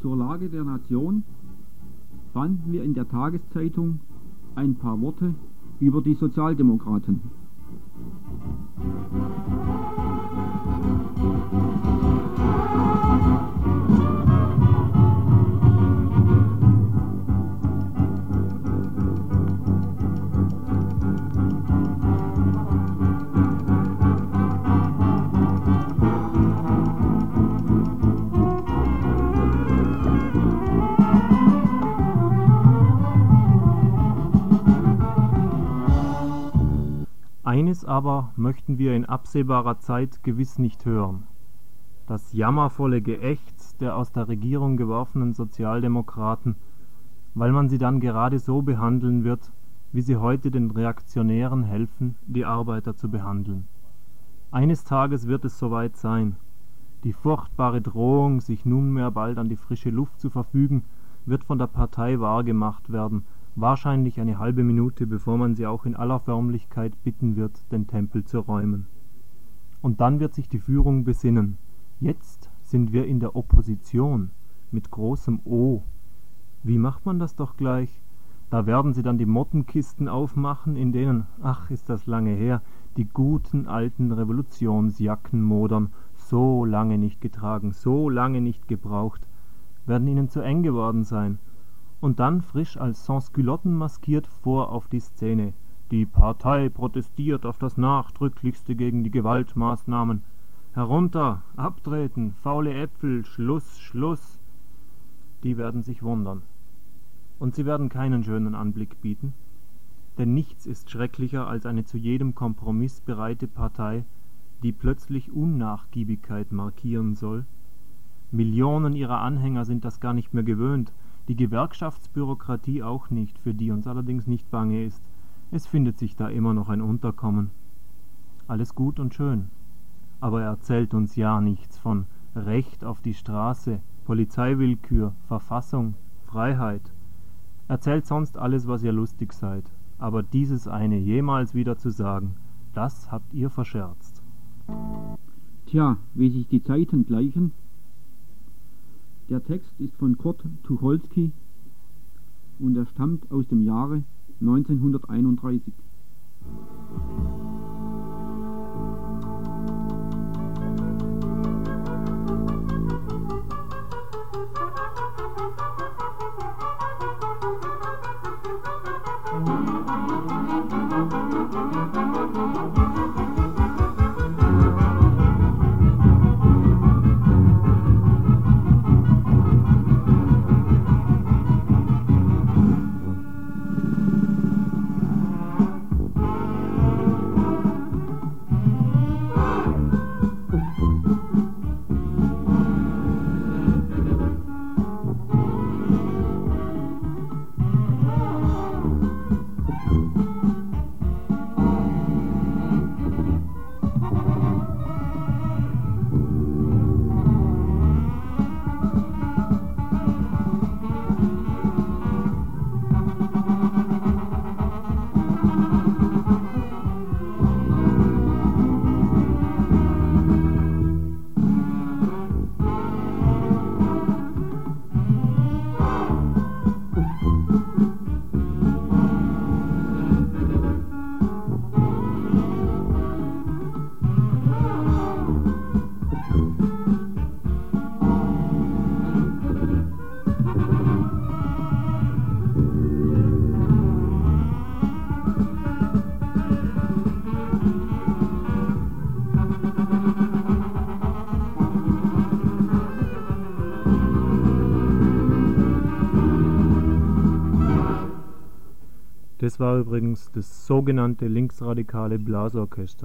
Zur Lage der Nation fanden wir in der Tageszeitung ein paar Worte über die Sozialdemokraten. Eines aber möchten wir in absehbarer Zeit gewiss nicht hören: Das jammervolle Geächz der aus der Regierung geworfenen Sozialdemokraten, weil man sie dann gerade so behandeln wird, wie sie heute den Reaktionären helfen, die Arbeiter zu behandeln. Eines Tages wird es soweit sein. Die furchtbare Drohung, sich nunmehr bald an die frische Luft zu verfügen, wird von der Partei wahrgemacht werden wahrscheinlich eine halbe Minute, bevor man sie auch in aller Förmlichkeit bitten wird, den Tempel zu räumen. Und dann wird sich die Führung besinnen: Jetzt sind wir in der Opposition mit großem O. Wie macht man das doch gleich? Da werden sie dann die Mottenkisten aufmachen, in denen, ach ist das lange her, die guten alten Revolutionsjacken modern, so lange nicht getragen, so lange nicht gebraucht, werden ihnen zu eng geworden sein und dann frisch als Sansculotten maskiert vor auf die Szene: Die Partei protestiert auf das Nachdrücklichste gegen die Gewaltmaßnahmen. Herunter, abtreten, faule Äpfel, Schluss, Schluss! Die werden sich wundern. Und sie werden keinen schönen Anblick bieten, denn nichts ist schrecklicher als eine zu jedem Kompromiss bereite Partei, die plötzlich Unnachgiebigkeit markieren soll. Millionen ihrer Anhänger sind das gar nicht mehr gewöhnt die Gewerkschaftsbürokratie auch nicht, für die uns allerdings nicht bange ist. Es findet sich da immer noch ein Unterkommen. Alles gut und schön. Aber er erzählt uns ja nichts von Recht auf die Straße, Polizeiwillkür, Verfassung, Freiheit. Erzählt sonst alles, was ihr lustig seid. Aber dieses eine jemals wieder zu sagen, das habt ihr verscherzt. Tja, wie sich die Zeiten gleichen, der Text ist von Kurt Tucholsky und er stammt aus dem Jahre 1931. Das war übrigens das sogenannte linksradikale Blasorchester